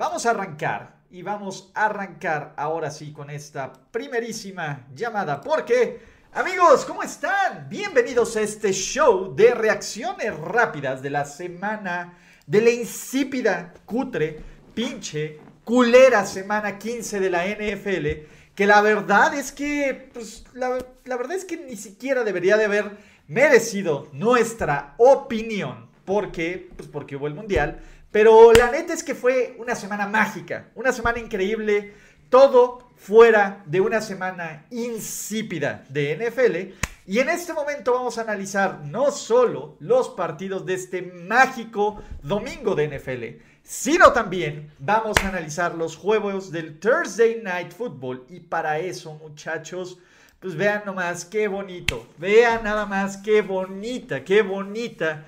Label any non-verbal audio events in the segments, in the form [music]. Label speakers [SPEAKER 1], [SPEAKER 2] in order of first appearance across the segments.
[SPEAKER 1] Vamos a arrancar y vamos a arrancar ahora sí con esta primerísima llamada porque amigos, ¿cómo están? Bienvenidos a este show de reacciones rápidas de la semana de la insípida, cutre, pinche, culera semana 15 de la NFL que la verdad es que pues, la, la verdad es que ni siquiera debería de haber merecido nuestra opinión porque pues porque hubo el mundial pero la neta es que fue una semana mágica, una semana increíble, todo fuera de una semana insípida de NFL. Y en este momento vamos a analizar no solo los partidos de este mágico domingo de NFL, sino también vamos a analizar los juegos del Thursday Night Football. Y para eso, muchachos, pues vean nomás qué bonito, vean nada más qué bonita, qué bonita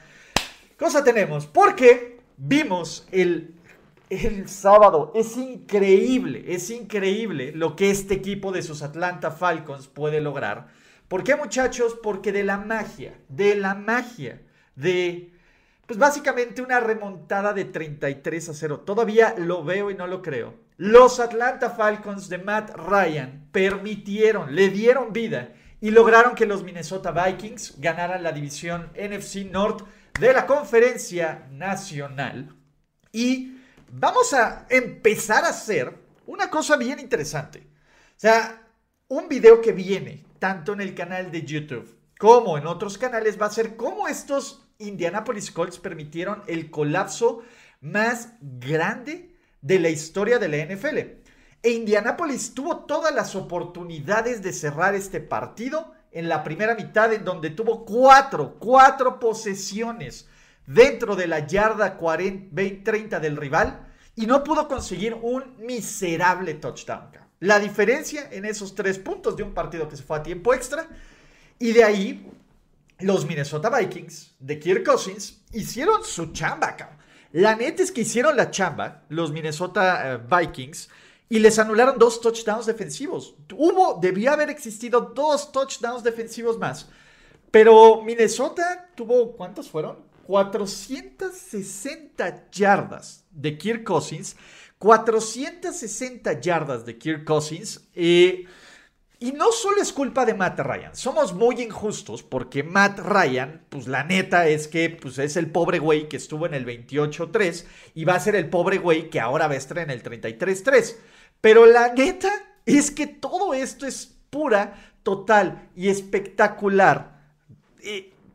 [SPEAKER 1] cosa tenemos. Porque vimos el, el sábado. Es increíble, es increíble lo que este equipo de sus Atlanta Falcons puede lograr. ¿Por qué muchachos? Porque de la magia, de la magia, de... Pues básicamente una remontada de 33 a 0. Todavía lo veo y no lo creo. Los Atlanta Falcons de Matt Ryan permitieron, le dieron vida y lograron que los Minnesota Vikings ganaran la división NFC North de la conferencia nacional y vamos a empezar a hacer una cosa bien interesante. O sea, un video que viene tanto en el canal de YouTube como en otros canales va a ser cómo estos Indianapolis Colts permitieron el colapso más grande de la historia de la NFL. E Indianapolis tuvo todas las oportunidades de cerrar este partido en la primera mitad en donde tuvo cuatro, cuatro posesiones dentro de la yarda 40, 30 del rival y no pudo conseguir un miserable touchdown. La diferencia en esos tres puntos de un partido que se fue a tiempo extra y de ahí los Minnesota Vikings de Kirk Cousins hicieron su chamba. La neta es que hicieron la chamba los Minnesota eh, Vikings y les anularon dos touchdowns defensivos. Hubo, debía haber existido dos touchdowns defensivos más. Pero Minnesota tuvo, ¿cuántos fueron? 460 yardas de Kirk Cousins. 460 yardas de Kirk Cousins. Eh, y no solo es culpa de Matt Ryan, somos muy injustos porque Matt Ryan, pues la neta es que pues, es el pobre güey que estuvo en el 28-3 y va a ser el pobre güey que ahora va a estar en el 33-3. Pero la neta es que todo esto es pura, total y espectacular.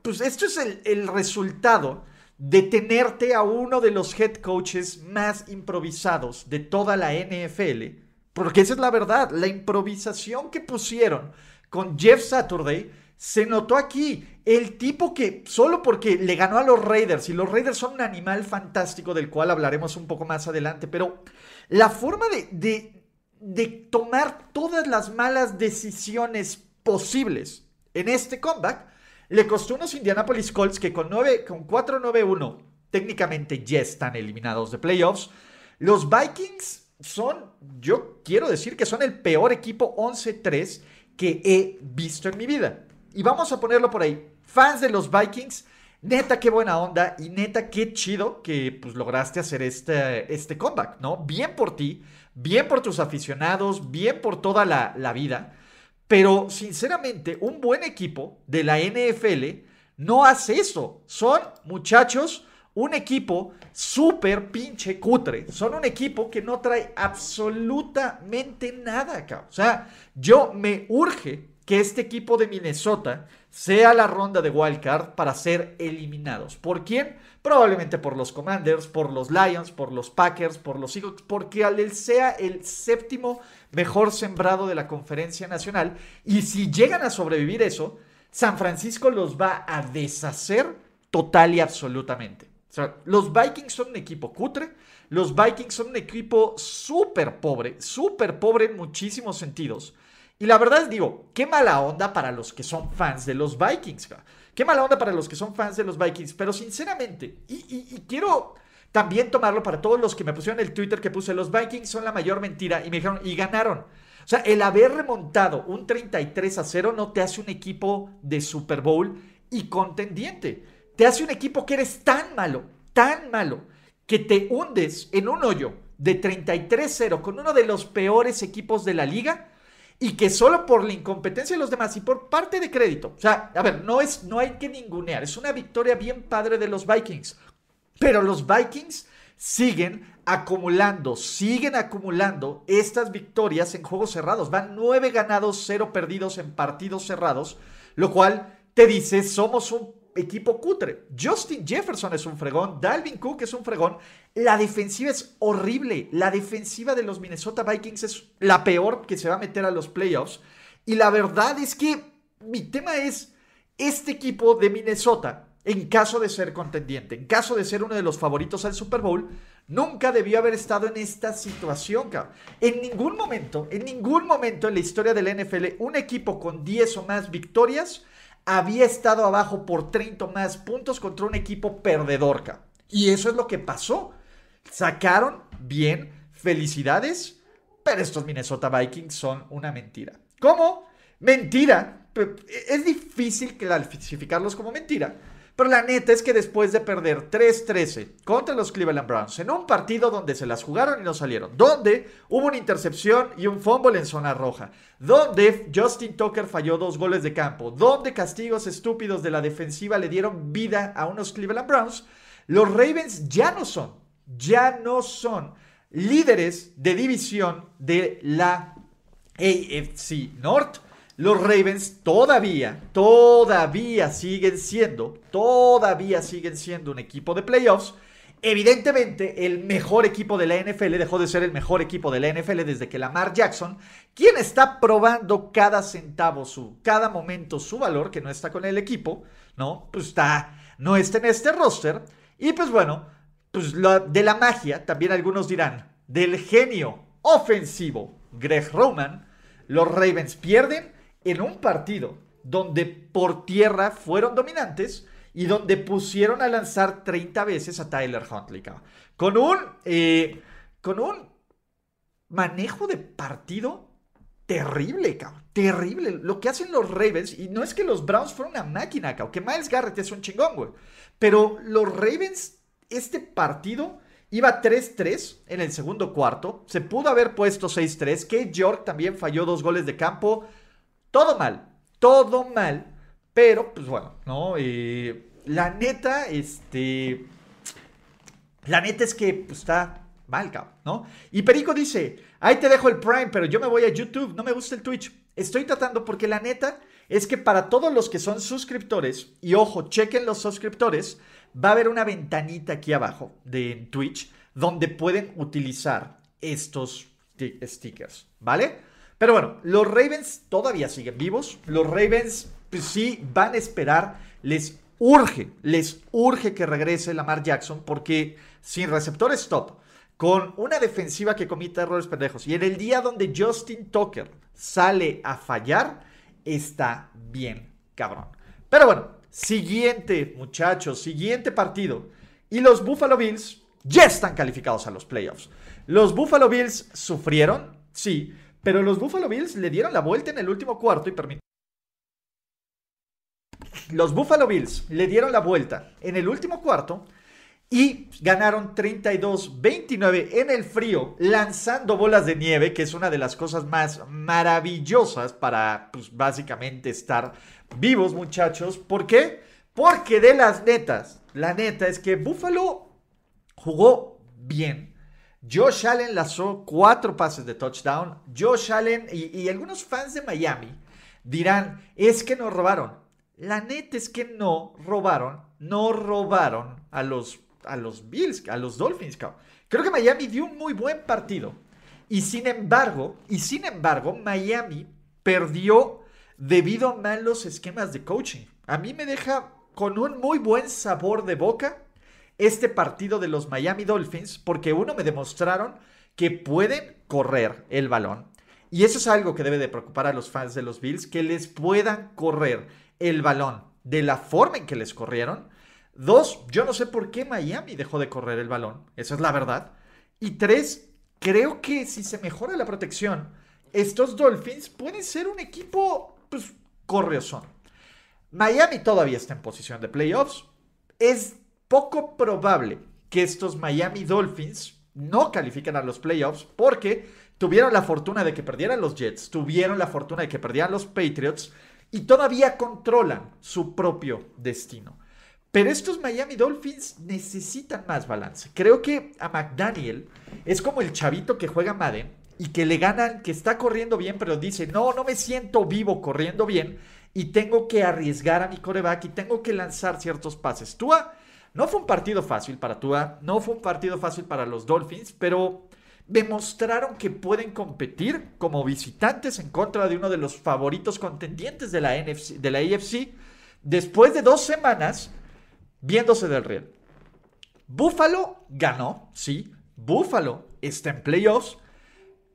[SPEAKER 1] pues esto es el, resultado de tenerte a uno de los head coaches más improvisados de toda la NFL. Porque esa es la verdad, la improvisación que pusieron con Jeff Saturday se notó aquí. El tipo que solo porque le ganó a los Raiders, y los Raiders son un animal fantástico del cual hablaremos un poco más adelante, pero la forma de tomar todas las malas decisiones posibles en este comeback le costó unos Indianapolis Colts que con, con 4-9-1 técnicamente ya están eliminados de playoffs. Los Vikings son, yo quiero decir que son el peor equipo 11-3 que he visto en mi vida. Y vamos a ponerlo por ahí. Fans de los Vikings, neta qué buena onda y neta qué chido que pues lograste hacer este, este comeback, ¿no? Bien por ti bien por tus aficionados, bien por toda la, vida, pero sinceramente un buen equipo de la NFL no hace eso. Son muchachos, un equipo súper pinche cutre. Son un equipo que no trae absolutamente nada acá. O sea, yo me urge que este equipo de Minnesota sea la ronda de wildcard para ser eliminados. ¿Por quién? Probablemente por los Commanders, por los Lions, por los Packers, por los Eagles, porque él sea el séptimo mejor sembrado de la conferencia nacional. Y si llegan a sobrevivir eso, San Francisco los va a deshacer total y absolutamente. sea, los Vikings son un equipo cutre, los Vikings son un equipo súper pobre, súper pobre en muchísimos sentidos. Y la verdad es, digo, qué mala onda para los que son fans de los Vikings. Qué mala onda para los que son fans de los Vikings. Pero sinceramente, y, quiero también tomarlo para todos los que me pusieron el Twitter que puse, los Vikings son la mayor mentira. Y me dijeron, y ganaron. O sea, el haber remontado un 33 a 0 no te hace un equipo de Super Bowl y contendiente. Te hace un equipo que eres tan malo, tan malo, que te hundes en un hoyo de 33-0 con uno de los peores equipos de la liga y que solo por la incompetencia de los demás y por parte de crédito, o sea, a ver, no, es, no hay que ningunear, es una victoria bien padre de los Vikings, pero los Vikings siguen acumulando, siguen acumulando estas victorias en juegos cerrados, van nueve ganados, cero perdidos en partidos cerrados, lo cual te dice, somos un equipo cutre. Justin Jefferson es un fregón, Dalvin Cook es un fregón. La defensiva es horrible. La defensiva de los Minnesota Vikings es la peor que se va a meter a los playoffs. Y la verdad es que mi tema es este equipo de Minnesota, en caso de ser contendiente, en caso de ser uno de los favoritos al Super Bowl, nunca debió haber estado en esta situación, En ningún momento, en ningún momento en la historia del NFL, un equipo con 10 o más victorias había estado abajo por 30 más puntos contra un equipo perdedor. Y eso es lo que pasó. Sacaron bien, felicidades, pero estos Minnesota Vikings son una mentira. ¿Cómo? Mentira. Es difícil clasificarlos como mentira pero la neta es que después de perder 3-13 contra los Cleveland Browns en un partido donde se las jugaron y no salieron, donde hubo una intercepción y un fumble en zona roja, donde Justin Tucker falló dos goles de campo, donde castigos estúpidos de la defensiva le dieron vida a unos Cleveland Browns, los Ravens ya no son, ya no son líderes de división de la AFC North los Ravens todavía, todavía siguen siendo, todavía siguen siendo un equipo de playoffs. Evidentemente, el mejor equipo de la NFL dejó de ser el mejor equipo de la NFL desde que Lamar Jackson, quien está probando cada centavo, su, cada momento su valor, que no está con el equipo, ¿no? Pues está, no está en este roster. Y pues bueno, pues de la magia, también algunos dirán, del genio ofensivo Greg Roman, los Ravens pierden en un partido donde por tierra fueron dominantes y donde pusieron a lanzar 30 veces a Tyler Huntley, con un, eh, con un manejo de partido terrible, cabrón. Terrible. Lo que hacen los Ravens, y no es que los Browns fueran una máquina, cabrón, que Miles Garrett es un chingón, güey. Pero los Ravens, este partido iba 3-3 en el segundo cuarto. Se pudo haber puesto 6-3. Que York también falló dos goles de campo. Todo mal, todo mal, pero pues bueno, ¿no? Eh, la neta, este... La neta es que pues, está mal, cabrón, ¿no? Y Perico dice, ahí te dejo el Prime, pero yo me voy a YouTube, no me gusta el Twitch. Estoy tratando porque la neta es que para todos los que son suscriptores, y ojo, chequen los suscriptores, va a haber una ventanita aquí abajo de Twitch donde pueden utilizar estos stickers, ¿vale? Pero bueno, los Ravens todavía siguen vivos. Los Ravens pues, sí van a esperar. Les urge, les urge que regrese Lamar Jackson porque sin receptores top, con una defensiva que comita errores pendejos y en el día donde Justin Tucker sale a fallar, está bien cabrón. Pero bueno, siguiente muchachos, siguiente partido. Y los Buffalo Bills ya están calificados a los playoffs. Los Buffalo Bills sufrieron, sí, pero los Buffalo Bills le dieron la vuelta en el último cuarto y permitieron. Los Buffalo Bills le dieron la vuelta en el último cuarto y ganaron 32-29 en el frío, lanzando bolas de nieve, que es una de las cosas más maravillosas para, pues, básicamente estar vivos, muchachos. ¿Por qué? Porque de las netas, la neta es que Buffalo jugó bien. Josh Allen lanzó cuatro pases de touchdown. Josh Allen y, algunos fans de Miami dirán, es que nos robaron. La neta es que no robaron, no robaron a los, a los Bills, a los Dolphins. Creo que Miami dio un muy buen partido. Y sin embargo, y sin embargo, Miami perdió debido a malos esquemas de coaching. A mí me deja con un muy buen sabor de boca este partido de los Miami Dolphins porque uno me demostraron que pueden correr el balón. Y eso es algo que debe de preocupar a los fans de los Bills, que les puedan correr el balón de la forma en que les corrieron. Dos, yo no sé por qué Miami dejó de correr el balón, esa es la verdad. Y tres, creo que si se mejora la protección, estos Dolphins pueden ser un equipo, pues, corriosón. Miami todavía está en posición de playoffs. Es poco probable que estos Miami Dolphins no califiquen a los playoffs porque tuvieron la fortuna de que perdieran los Jets, tuvieron la fortuna de que perdieran los Patriots y todavía controlan su propio destino. Pero estos Miami Dolphins necesitan más balance. Creo que a McDaniel es como el chavito que juega Madden y que le ganan, que está corriendo bien, pero dice, no, no me siento vivo corriendo bien y tengo que arriesgar a mi coreback y tengo que lanzar ciertos pases. Tua, no fue un partido fácil para Tua, no fue un partido fácil para los Dolphins, pero demostraron que pueden competir como visitantes en contra de uno de los favoritos contendientes de la, NFC, de la AFC después de dos semanas viéndose del riel. Buffalo ganó, sí, Buffalo está en playoffs,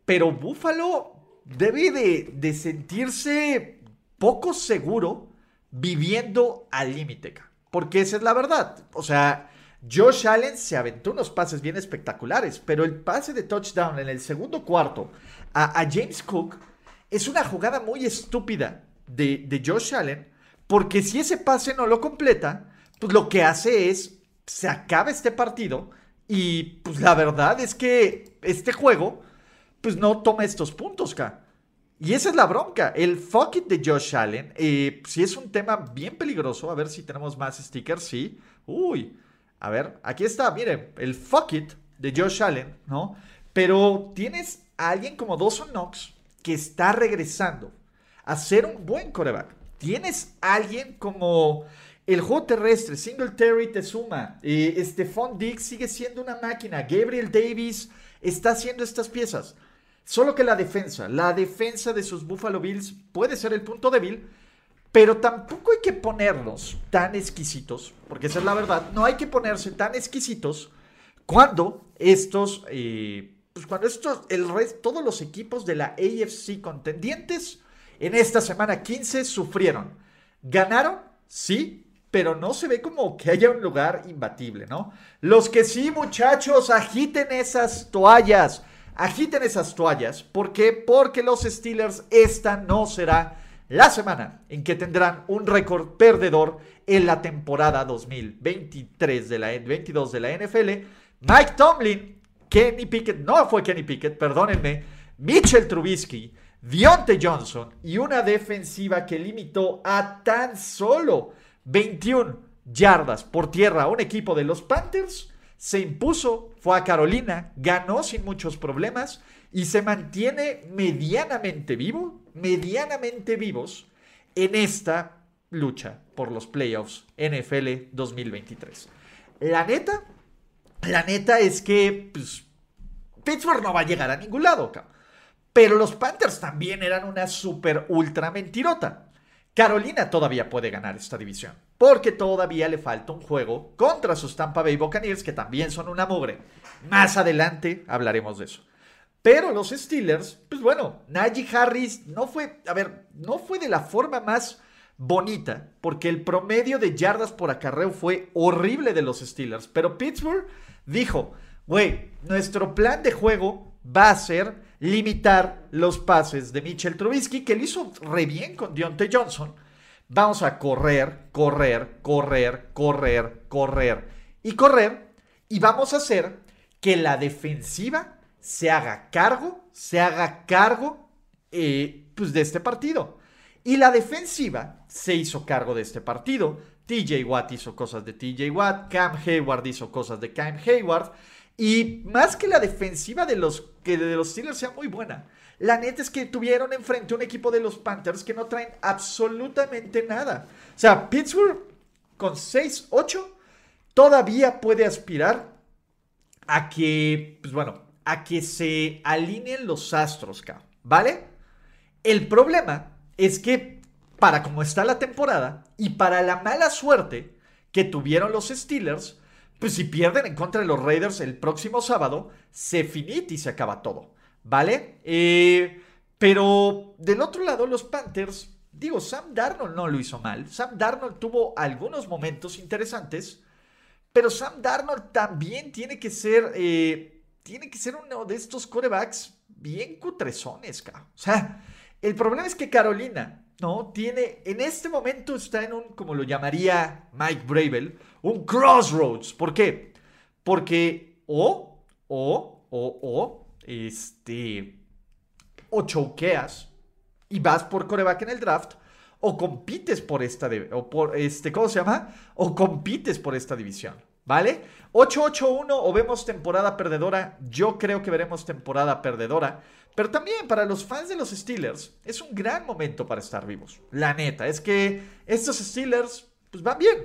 [SPEAKER 1] pero Buffalo debe de, de sentirse poco seguro viviendo al límite, porque esa es la verdad. O sea, Josh Allen se aventó unos pases bien espectaculares, pero el pase de touchdown en el segundo cuarto a, James Cook es una jugada muy estúpida de, de, Josh Allen, porque si ese pase no lo completa, pues lo que hace es, se acaba este partido y pues la verdad es que este juego, pues no toma estos puntos, acá. Y esa es la bronca. El fuck it de Josh Allen, eh, si es un tema bien peligroso, a ver si tenemos más stickers, sí. Uy, a ver, aquí está, miren, el fuck it de Josh Allen, ¿no? Pero tienes a alguien como Dawson Knox que está regresando a ser un buen coreback. Tienes a alguien como el juego terrestre, Singletary te suma. Eh, Stephon Diggs sigue siendo una máquina. Gabriel Davis está haciendo estas piezas. Solo que la defensa, la defensa de sus Buffalo Bills puede ser el punto débil pero tampoco hay que ponernos tan exquisitos, porque esa es la verdad, no hay que ponerse tan exquisitos cuando estos, eh, pues cuando estos, el todos los equipos de la AFC contendientes en esta semana 15 sufrieron. Ganaron, sí, pero no se ve como que haya un lugar imbatible, ¿no? Los que sí, muchachos, agiten esas toallas, agiten esas toallas. ¿Por qué? Porque los Steelers, esta no será la semana en que tendrán un récord perdedor en la temporada 2023 de la 22 de la NFL. Mike Tomlin, Kenny Pickett, no fue Kenny Pickett, perdónenme, Mitchell Trubisky, Dionte Johnson y una defensiva que limitó a tan solo 21 yardas por tierra a un equipo de los Panthers, se impuso, fue a Carolina, ganó sin muchos problemas y se mantiene medianamente vivo medianamente vivos en esta lucha por los playoffs NFL 2023. La neta, la neta es que pues, Pittsburgh no va a llegar a ningún lado, pero los Panthers también eran una super ultra mentirota. Carolina todavía puede ganar esta división, porque todavía le falta un juego contra sus Tampa Bay Buccaneers, que también son una mugre. Más adelante hablaremos de eso. Pero los Steelers, pues bueno, Najee Harris no fue, a ver, no fue de la forma más bonita, porque el promedio de yardas por acarreo fue horrible de los Steelers. Pero Pittsburgh dijo, güey, nuestro plan de juego va a ser limitar los pases de Mitchell Trubisky, que lo hizo re bien con Deontay Johnson. Vamos a correr, correr, correr, correr, correr y correr. Y vamos a hacer que la defensiva se haga cargo, se haga cargo eh, pues de este partido. Y la defensiva se hizo cargo de este partido. TJ Watt hizo cosas de TJ Watt, Cam Hayward hizo cosas de Cam Hayward. Y más que la defensiva de los, que de los Steelers sea muy buena, la neta es que tuvieron enfrente un equipo de los Panthers que no traen absolutamente nada. O sea, Pittsburgh con 6-8 todavía puede aspirar a que, pues bueno, a que se alineen los astros, ¿vale? El problema es que para como está la temporada y para la mala suerte que tuvieron los Steelers, pues si pierden en contra de los Raiders el próximo sábado, se finita y se acaba todo, ¿vale? Eh, pero del otro lado, los Panthers, digo, Sam Darnold no lo hizo mal. Sam Darnold tuvo algunos momentos interesantes, pero Sam Darnold también tiene que ser, eh, tiene que ser uno de estos corebacks bien cutrezones, O sea, el problema es que Carolina, ¿no? Tiene, en este momento está en un, como lo llamaría Mike Bravel, un crossroads. ¿Por qué? Porque o, o, o, o, este, o choqueas y vas por coreback en el draft, o compites por esta, o por este, ¿cómo se llama? O compites por esta división, ¿vale? 8-8-1 o vemos temporada perdedora, yo creo que veremos temporada perdedora, pero también para los fans de los Steelers es un gran momento para estar vivos, la neta, es que estos Steelers pues van bien,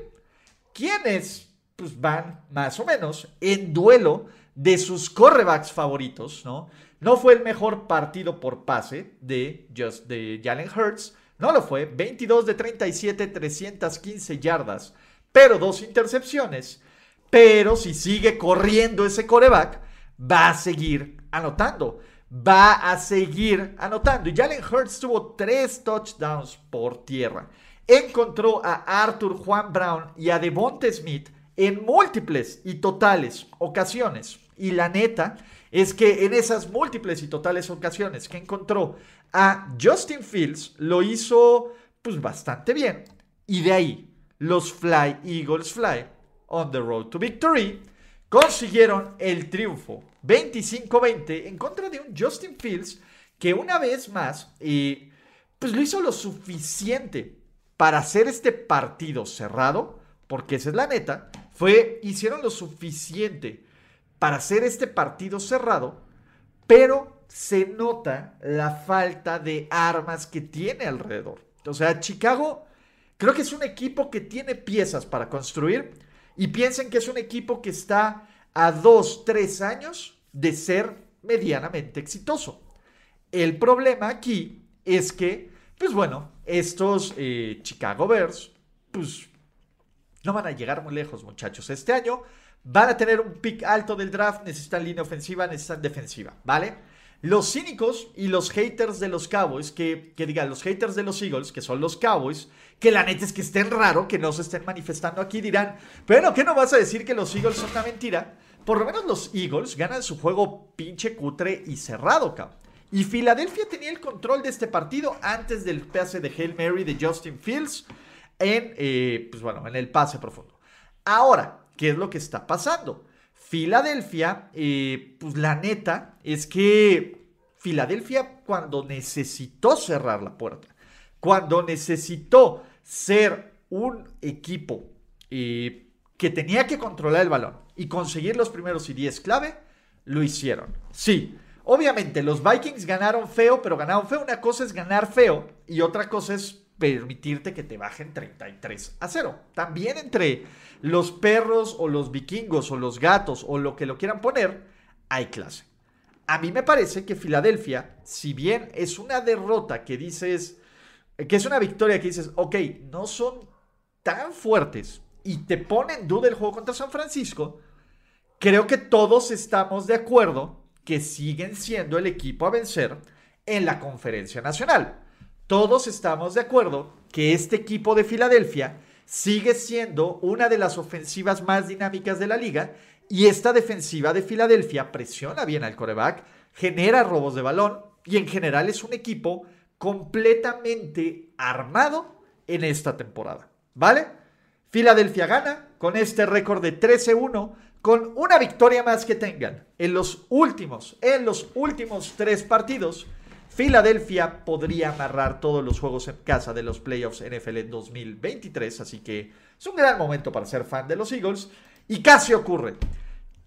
[SPEAKER 1] quienes pues van más o menos en duelo de sus correbacks favoritos, ¿no? No fue el mejor partido por pase de, Just, de Jalen Hurts, no lo fue, 22 de 37, 315 yardas, pero dos intercepciones. Pero si sigue corriendo ese coreback, va a seguir anotando. Va a seguir anotando. Y Jalen Hurts tuvo tres touchdowns por tierra encontró a Arthur Juan Brown y a Devonte Smith en múltiples y totales ocasiones. Y la neta es que en esas múltiples y totales ocasiones que encontró a Justin Fields, lo hizo pues bastante bien. Y de ahí, los Fly Eagles Fly on the road to victory consiguieron el triunfo 25-20 en contra de un Justin Fields que una vez más eh, pues lo hizo lo suficiente para hacer este partido cerrado, porque esa es la neta, fue, hicieron lo suficiente para hacer este partido cerrado, pero se nota la falta de armas que tiene alrededor. O sea, Chicago creo que es un equipo que tiene piezas para construir y piensen que es un equipo que está a dos, tres años de ser medianamente exitoso. El problema aquí es que pues bueno, estos eh, Chicago Bears, pues no van a llegar muy lejos, muchachos. Este año van a tener un pick alto del draft, necesitan línea ofensiva, necesitan defensiva, ¿vale? Los cínicos y los haters de los Cowboys, que, que digan los haters de los Eagles, que son los Cowboys, que la neta es que estén raro, que no se estén manifestando aquí, dirán, bueno, ¿qué no vas a decir que los Eagles son una mentira? Por lo menos los Eagles ganan su juego pinche cutre y cerrado, cabrón. Y Filadelfia tenía el control de este partido antes del pase de Hail Mary de Justin Fields en, eh, pues bueno, en el pase profundo. Ahora, ¿qué es lo que está pasando? Filadelfia, eh, pues la neta es que Filadelfia cuando necesitó cerrar la puerta, cuando necesitó ser un equipo eh, que tenía que controlar el balón y conseguir los primeros y 10 clave, lo hicieron. Sí, Obviamente, los Vikings ganaron feo, pero ganaron feo. Una cosa es ganar feo y otra cosa es permitirte que te bajen 33 a 0. También entre los perros o los vikingos o los gatos o lo que lo quieran poner, hay clase. A mí me parece que Filadelfia, si bien es una derrota que dices, que es una victoria que dices, ok, no son tan fuertes y te ponen en duda el juego contra San Francisco, creo que todos estamos de acuerdo que siguen siendo el equipo a vencer en la conferencia nacional. Todos estamos de acuerdo que este equipo de Filadelfia sigue siendo una de las ofensivas más dinámicas de la liga y esta defensiva de Filadelfia presiona bien al coreback, genera robos de balón y en general es un equipo completamente armado en esta temporada. ¿Vale? Filadelfia gana con este récord de 13-1 con una victoria más que tengan en los últimos, en los últimos tres partidos, Filadelfia podría amarrar todos los juegos en casa de los playoffs NFL 2023, así que es un gran momento para ser fan de los Eagles y casi ocurre,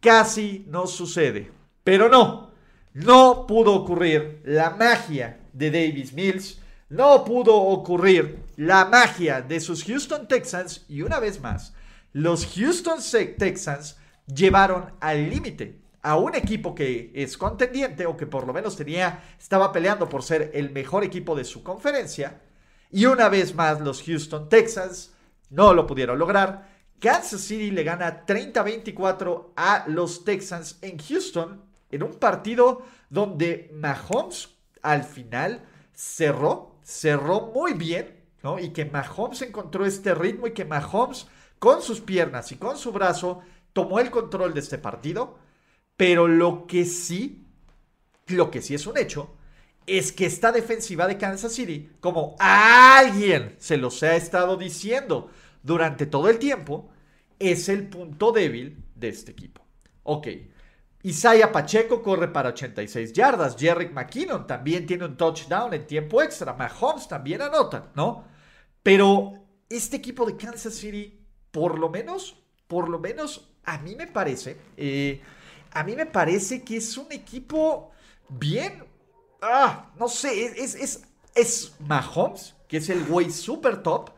[SPEAKER 1] casi no sucede, pero no, no pudo ocurrir la magia de Davis Mills, no pudo ocurrir la magia de sus Houston Texans y una vez más, los Houston Texans llevaron al límite a un equipo que es contendiente o que por lo menos tenía, estaba peleando por ser el mejor equipo de su conferencia. Y una vez más los Houston Texans no lo pudieron lograr. Kansas City le gana 30-24 a los Texans en Houston en un partido donde Mahomes al final cerró, cerró muy bien, ¿no? Y que Mahomes encontró este ritmo y que Mahomes con sus piernas y con su brazo tomó el control de este partido. Pero lo que sí, lo que sí es un hecho, es que esta defensiva de Kansas City, como alguien se los ha estado diciendo durante todo el tiempo, es el punto débil de este equipo. Ok. Isaiah Pacheco corre para 86 yardas. Jerry McKinnon también tiene un touchdown en tiempo extra. Mahomes también anota, ¿no? Pero este equipo de Kansas City, por lo menos, por lo menos, a mí me parece, eh, a mí me parece que es un equipo bien, ah, no sé, es, es, es Mahomes, que es el güey super top,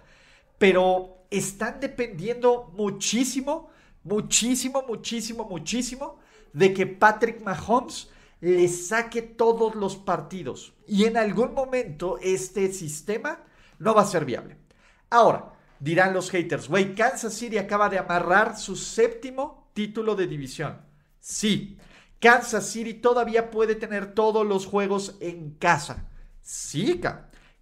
[SPEAKER 1] pero están dependiendo muchísimo, muchísimo, muchísimo, muchísimo de que Patrick Mahomes le saque todos los partidos. Y en algún momento este sistema no va a ser viable. Ahora, dirán los haters, güey, Kansas City acaba de amarrar su séptimo título de división. Sí, Kansas City todavía puede tener todos los juegos en casa. Sí,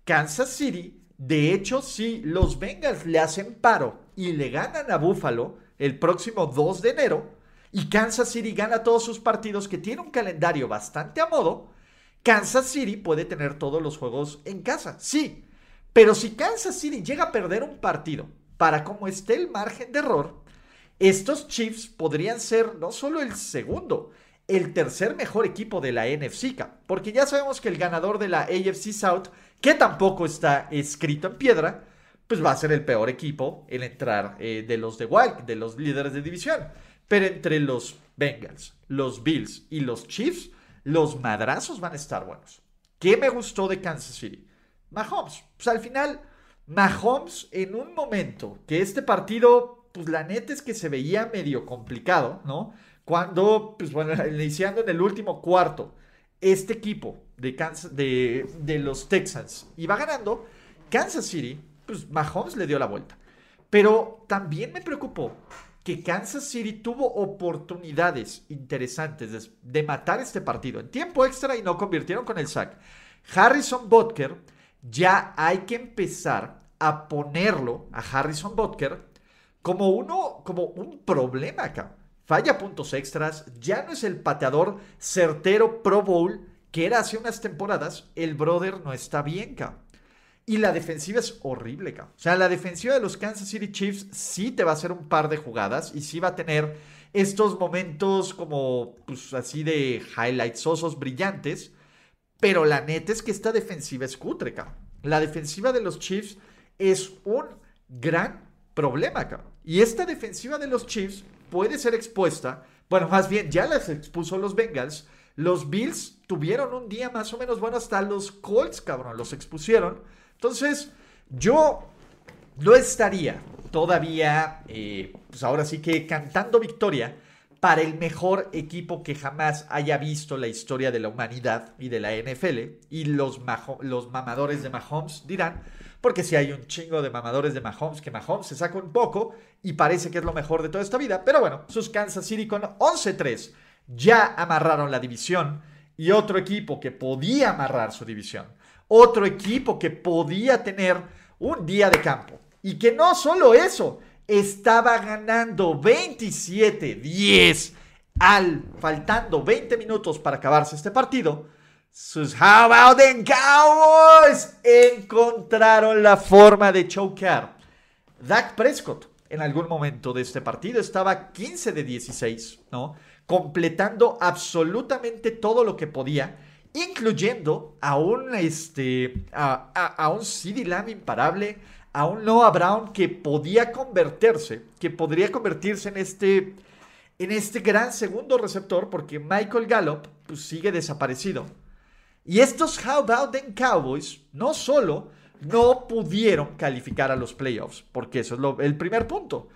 [SPEAKER 1] Kansas City de hecho, si los Bengals le hacen paro y le ganan a Buffalo el próximo 2 de enero, y Kansas City gana todos sus partidos, que tiene un calendario bastante a modo, Kansas City puede tener todos los juegos en casa, sí. Pero si Kansas City llega a perder un partido, para como esté el margen de error, estos Chiefs podrían ser no solo el segundo, el tercer mejor equipo de la NFC, porque ya sabemos que el ganador de la AFC South que tampoco está escrito en piedra, pues va a ser el peor equipo en entrar eh, de los de Wild, de los líderes de división. Pero entre los Bengals, los Bills y los Chiefs, los madrazos van a estar buenos. ¿Qué me gustó de Kansas City? Mahomes. Pues al final, Mahomes en un momento que este partido, pues la neta es que se veía medio complicado, ¿no? Cuando, pues bueno, [laughs] iniciando en el último cuarto, este equipo de, de, los Texans va ganando, Kansas City, pues Mahomes le dio la vuelta. Pero también me preocupó que Kansas City tuvo oportunidades interesantes de, matar este partido en tiempo extra y no convirtieron con el sack. Harrison Butker, ya hay que empezar a ponerlo a Harrison Butker como uno, como un problema acá. Falla puntos extras, ya no es el pateador certero Pro Bowl que era hace unas temporadas, el brother no está bien, cabrón. Y la defensiva es horrible, cabrón. O sea, la defensiva de los Kansas City Chiefs sí te va a hacer un par de jugadas y sí va a tener estos momentos como, pues así de highlights osos brillantes. Pero la neta es que esta defensiva es cutre, cabrón. La defensiva de los Chiefs es un gran problema, cabrón. Y esta defensiva de los Chiefs puede ser expuesta, bueno, más bien ya las expuso los Bengals los Bills tuvieron un día más o menos bueno, hasta los Colts, cabrón, los expusieron. Entonces, yo no estaría todavía, eh, pues ahora sí que cantando victoria para el mejor equipo que jamás haya visto la historia de la humanidad y de la NFL. Y los, los mamadores de Mahomes dirán, porque si hay un chingo de mamadores de Mahomes, que Mahomes se saca un poco y parece que es lo mejor de toda esta vida. Pero bueno, sus Kansas City con 11-3 ya amarraron la división y otro equipo que podía amarrar su división, otro equipo que podía tener un día de campo y que no solo eso, estaba ganando 27-10 al faltando 20 minutos para acabarse este partido. Sus How About Them Cowboys encontraron la forma de chocar. Dak Prescott en algún momento de este partido estaba 15 de 16, ¿no? completando absolutamente todo lo que podía, incluyendo a un, este, a, un CD Lamb imparable, a un Noah Brown que podía convertirse, que podría convertirse en este, en este gran segundo receptor, porque Michael Gallup pues, sigue desaparecido. Y estos How About Them Cowboys no solo no pudieron calificar a los playoffs, porque eso es lo, el primer punto.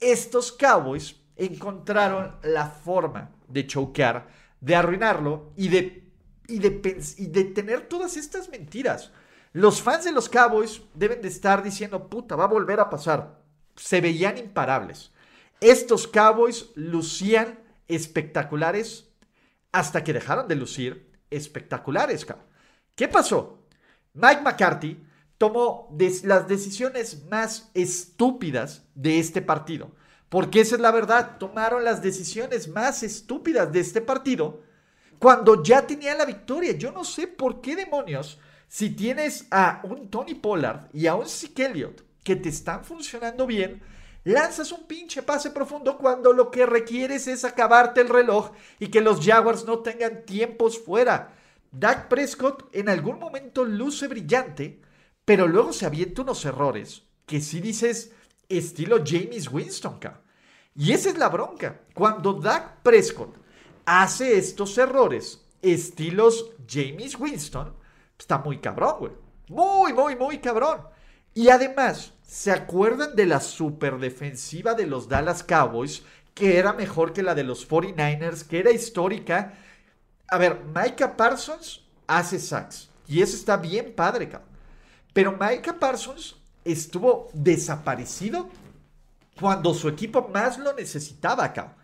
[SPEAKER 1] Estos Cowboys encontraron la forma de choquear, de arruinarlo y de, y de, y de tener todas estas mentiras. Los fans de los Cowboys deben de estar diciendo, puta, va a volver a pasar. se veían imparables. Estos Cowboys lucían espectaculares hasta que dejaron de lucir espectaculares. ¿Qué pasó? Mike McCarthy tomó las decisiones más estúpidas de este partido. Porque esa es la verdad, tomaron las decisiones más estúpidas de este partido cuando ya tenía la victoria. Yo no sé por qué demonios, si tienes a un Tony Pollard y a un Zeke Elliott que te están funcionando bien, lanzas un pinche pase profundo cuando lo que requieres es acabarte el reloj y que los Jaguars no tengan tiempos fuera. Dak Prescott en algún momento luce brillante, pero luego se avienta unos errores que si dices estilo James Winston. Y esa es la bronca. Cuando Dak Prescott hace estos errores, estilos James Winston, está muy cabrón, güey. Muy, muy, muy cabrón. Y además, ¿se acuerdan de la super defensiva de los Dallas Cowboys? Que era mejor que la de los 49ers, que era histórica. A ver, Micah Parsons hace sacks. Y eso está bien padre, cabrón. Pero Micah Parsons estuvo desaparecido cuando su equipo más lo necesitaba, cabrón.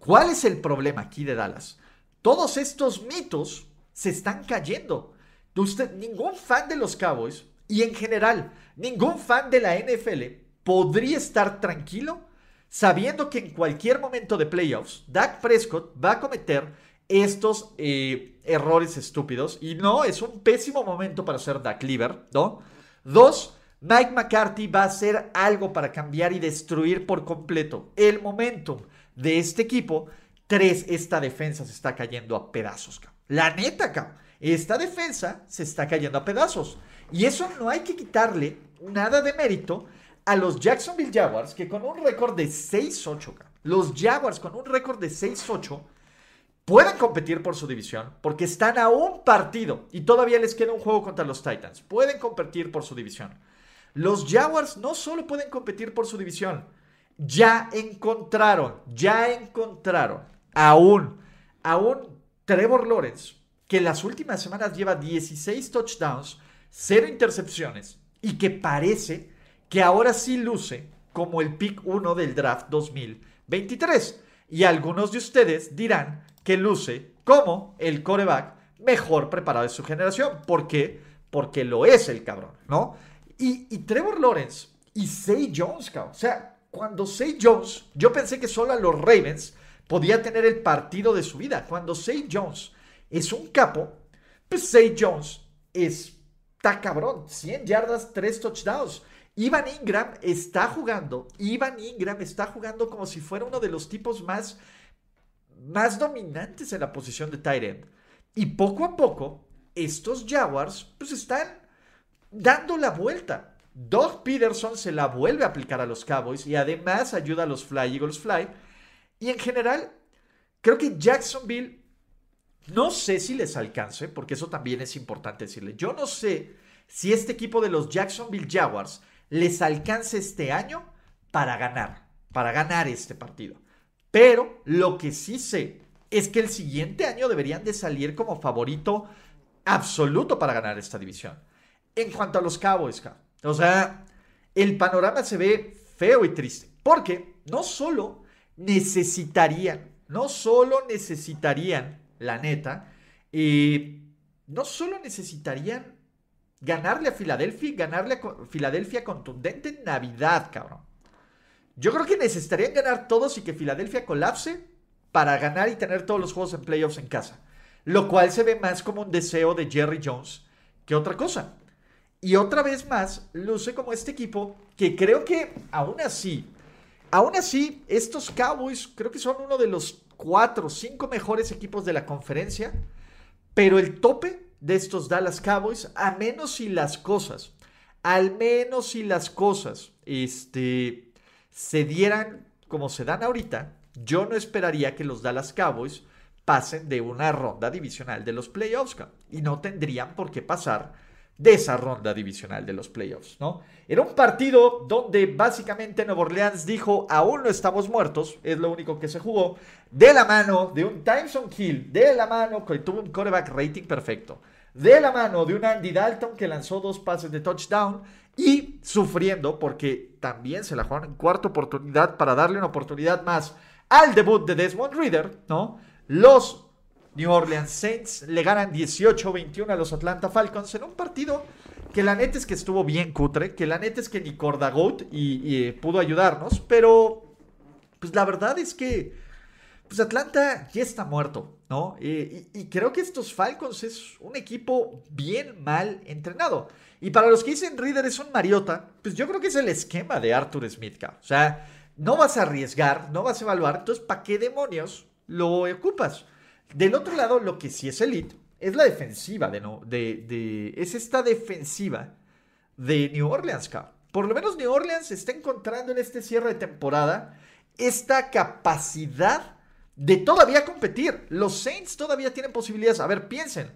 [SPEAKER 1] ¿Cuál es el problema aquí de Dallas? Todos estos mitos se están cayendo. Usted, ningún fan de los Cowboys y en general ningún fan de la NFL podría estar tranquilo sabiendo que en cualquier momento de playoffs Dak Prescott va a cometer estos eh, errores estúpidos. Y no, es un pésimo momento para ser Dak Liver, ¿no? Dos, Mike McCarthy va a hacer algo para cambiar y destruir por completo el momentum de este equipo. Tres, esta defensa se está cayendo a pedazos, La neta, cabrón. Esta defensa se está cayendo a pedazos. Y eso no hay que quitarle nada de mérito a los Jacksonville Jaguars, que con un récord de 6-8, los Jaguars con un récord de 6-8 pueden competir por su división, porque están a un partido y todavía les queda un juego contra los Titans. Pueden competir por su división. Los Jaguars no solo pueden competir por su división, ya encontraron, ya encontraron a un, a un Trevor Lawrence que en las últimas semanas lleva 16 touchdowns, 0 intercepciones y que parece que ahora sí luce como el pick 1 del draft 2023. Y algunos de ustedes dirán que luce como el coreback mejor preparado de su generación. ¿Por qué? Porque lo es el cabrón, ¿no? Y, Trevor Lawrence y Say Jones, cabrón. O sea, cuando Say Jones, yo pensé que solo a los Ravens podía tener el partido de su vida. Cuando Say Jones es un capo, pues Say Jones está cabrón. 100 yardas, 3 touchdowns. Ivan Ingram está jugando, Ivan Ingram está jugando como si fuera uno de los tipos más, más dominantes en la posición de tight end. Y poco a poco, estos Jaguars pues están dando la vuelta. Doug Peterson se la vuelve a aplicar a los Cowboys y además ayuda a los Fly Eagles Fly. Y en general, creo que Jacksonville, no sé si les alcance, porque eso también es importante decirle. Yo no sé si este equipo de los Jacksonville Jaguars les alcance este año para ganar, para ganar este partido. Pero lo que sí sé es que el siguiente año deberían de salir como favorito absoluto para ganar esta división. En cuanto a los Cowboys, o sea, el panorama se ve feo y triste. Porque no solo necesitarían, no solo necesitarían, la neta, eh, no solo necesitarían ganarle a Filadelfia y ganarle a Filadelfia contundente en Navidad, cabrón. Yo creo que necesitarían ganar todos y que Filadelfia colapse para ganar y tener todos los juegos en playoffs en casa. Lo cual se ve más como un deseo de Jerry Jones que otra cosa. Y otra vez más, luce como este equipo que creo que aún así, aún así, estos Cowboys creo que son uno de los cuatro cinco mejores equipos de la conferencia, pero el tope de estos Dallas Cowboys, a menos si las cosas, al menos si las cosas, este, se dieran como se dan ahorita, yo no esperaría que los Dallas Cowboys pasen de una ronda divisional de los playoffs y no tendrían por qué pasar de esa ronda divisional de los playoffs, ¿no? Era un partido donde básicamente Nuevo Orleans dijo, aún no estamos muertos, es lo único que se jugó, de la mano de un Tyson Hill, de la mano que tuvo un quarterback rating perfecto, de la mano de un Andy Dalton que lanzó dos pases de touchdown y sufriendo porque también se la jugaron en cuarta oportunidad para darle una oportunidad más al debut de Desmond Reader, ¿no? Los New Orleans Saints le ganan 18-21 a los Atlanta Falcons en un partido que la neta es que estuvo bien cutre, que la neta es que ni Cordagout y, y pudo ayudarnos, pero pues la verdad es que pues Atlanta ya está muerto, ¿no? y, y, creo que estos Falcons es un equipo bien mal entrenado. Y para los que dicen Reader es un Mariota, pues yo creo que es el esquema de Arthur Smith, O sea, no vas a arriesgar, no vas a evaluar, entonces ¿para qué demonios lo ocupas? Del otro lado, lo que sí es elite es la defensiva de, no, de, de es esta defensiva de New Orleans, cabrón. Por lo menos New Orleans está encontrando en este cierre de temporada esta capacidad de todavía competir. Los Saints todavía tienen posibilidades. A ver, piensen.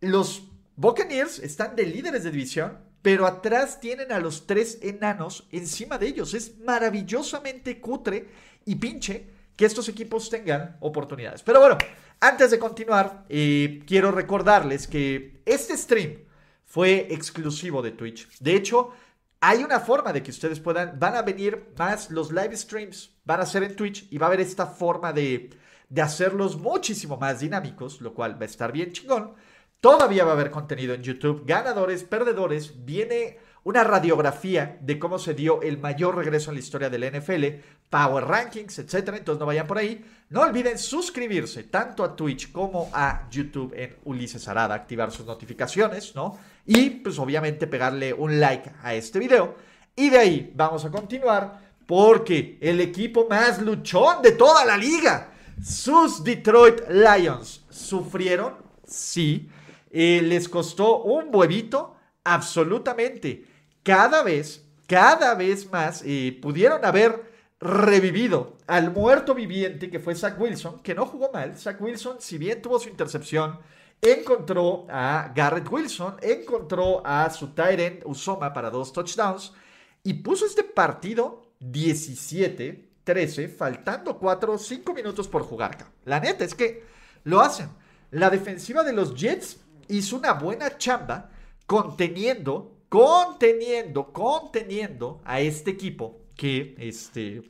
[SPEAKER 1] Los Buccaneers están de líderes de división, pero atrás tienen a los tres enanos encima de ellos. Es maravillosamente cutre y pinche que estos equipos tengan oportunidades. Pero bueno, antes de continuar, eh, quiero recordarles que este stream fue exclusivo de Twitch. De hecho, hay una forma de que ustedes puedan, van a venir más los live streams, van a ser en Twitch y va a haber esta forma de, de hacerlos muchísimo más dinámicos, lo cual va a estar bien chingón. Todavía va a haber contenido en YouTube, ganadores, perdedores, viene una radiografía de cómo se dio el mayor regreso en la historia del NFL, Power Rankings, etc. Entonces no vayan por ahí. No olviden suscribirse tanto a Twitch como a YouTube en Ulises Arada, activar sus notificaciones, ¿no? Y pues obviamente pegarle un like a este video. Y de ahí vamos a continuar porque el equipo más luchón de toda la liga, sus Detroit Lions, sufrieron, sí, eh, les costó un huevito, absolutamente. Cada vez, cada vez más pudieron haber revivido al muerto viviente que fue Zach Wilson, que no jugó mal. Zach Wilson, si bien tuvo su intercepción, encontró a Garrett Wilson, encontró a su Tyrant Usoma para dos touchdowns y puso este partido 17-13, faltando 4 o 5 minutos por jugar. La neta es que lo hacen. La defensiva de los Jets hizo una buena chamba conteniendo, conteniendo, conteniendo a este equipo que, este,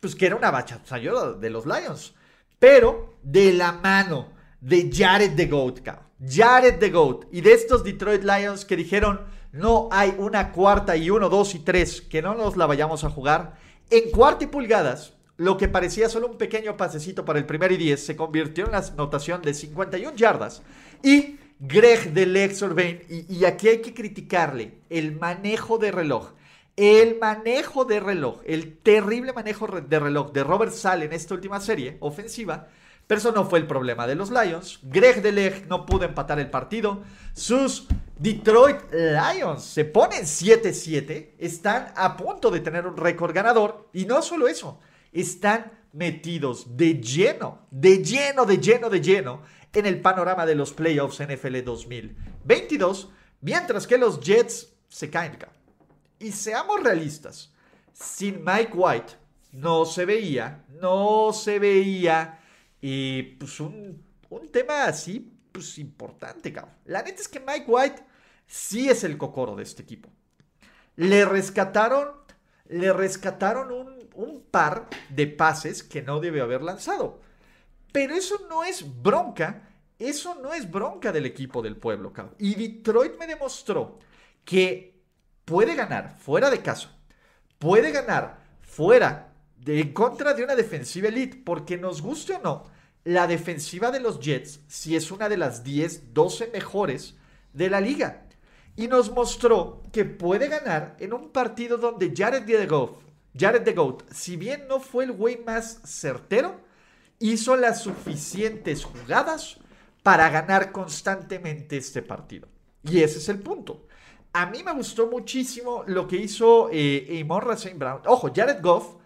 [SPEAKER 1] pues que era una bachata de los Lions, pero de la mano de Jared the Goat, Jared the Goat. Y de estos Detroit Lions que dijeron no hay una cuarta y uno, dos y tres que no nos la vayamos a jugar. En cuarta y pulgadas, lo que parecía solo un pequeño pasecito para el primer y diez se convirtió en la anotación de 51 yardas. Y Greg de Lex y, aquí hay que criticarle el manejo de reloj. El manejo de reloj, el terrible manejo de reloj de Robert Sale en esta última serie ofensiva, pero eso no fue el problema de los Lions. Greg Deleg no pudo empatar el partido. Sus Detroit Lions se ponen 7-7. Están a punto de tener un récord ganador. Y no solo eso, están metidos de lleno, de lleno, de lleno, de lleno en el panorama de los playoffs NFL 2022, mientras que los Jets se caen. Y seamos realistas, sin Mike White no se veía, no se veía y pues un, tema así, pues importante, cabrón. La neta es que Mike White sí es el cocoro de este equipo. Le rescataron, le rescataron un, un par de pases que no debe haber lanzado. Pero eso no es bronca, eso no es bronca del equipo del pueblo. Y Detroit me demostró que puede ganar fuera de casa, puede ganar fuera de en contra de una defensiva elite, porque nos guste o no, la defensiva de los Jets si es una de las 10, 12 mejores de la liga. Y nos mostró que puede ganar en un partido donde Jared Goat, Jared de Goat, si bien no fue el güey más certero, hizo las suficientes jugadas para ganar constantemente este partido. Y ese es el punto. A mí me gustó muchísimo lo que hizo eh, Amon Brown. Ojo, Jared Goff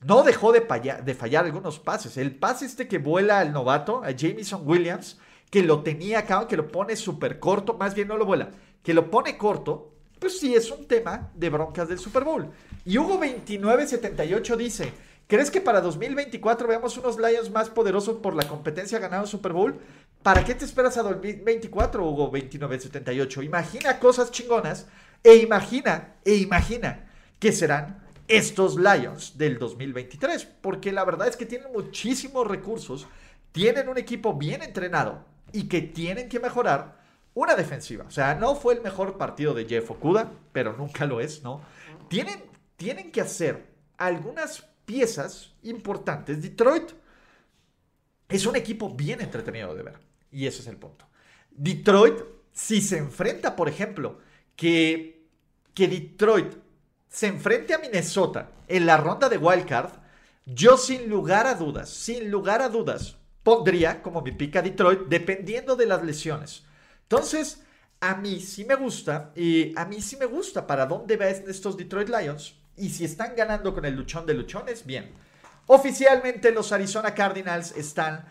[SPEAKER 1] no dejó de, de, fallar algunos pases. El pase este que vuela al novato, a Jameson Williams, que lo tenía acá, que lo pone súper corto, más bien no lo vuela, que lo pone corto, pues sí es un tema de broncas del Super Bowl. Y Hugo 2978 dice, ¿crees que para 2024 veamos unos Lions más poderosos por la competencia ganando Super Bowl? ¿Para qué te esperas a 2024, Hugo 2978? Imagina cosas chingonas E imagina, e imagina que serán estos Lions del 2023, porque la verdad es que tienen muchísimos recursos, tienen un equipo bien entrenado y que tienen que mejorar una defensiva. O sea, no fue el mejor partido de Jeff Okuda, pero nunca lo es, ¿no? Tienen, tienen que hacer algunas piezas importantes. Detroit es un equipo bien entretenido de ver. Y ese es el punto. Detroit, si se enfrenta, por ejemplo, que, que Detroit se enfrente a Minnesota en la ronda de Wildcard, yo sin lugar a dudas, sin lugar a dudas, pondría como mi pica Detroit dependiendo de las lesiones. Entonces, a mí sí me gusta, y a mí sí me gusta para dónde ven estos Detroit Lions. Y si están ganando con el luchón de luchones, bien. Oficialmente los Arizona Cardinals están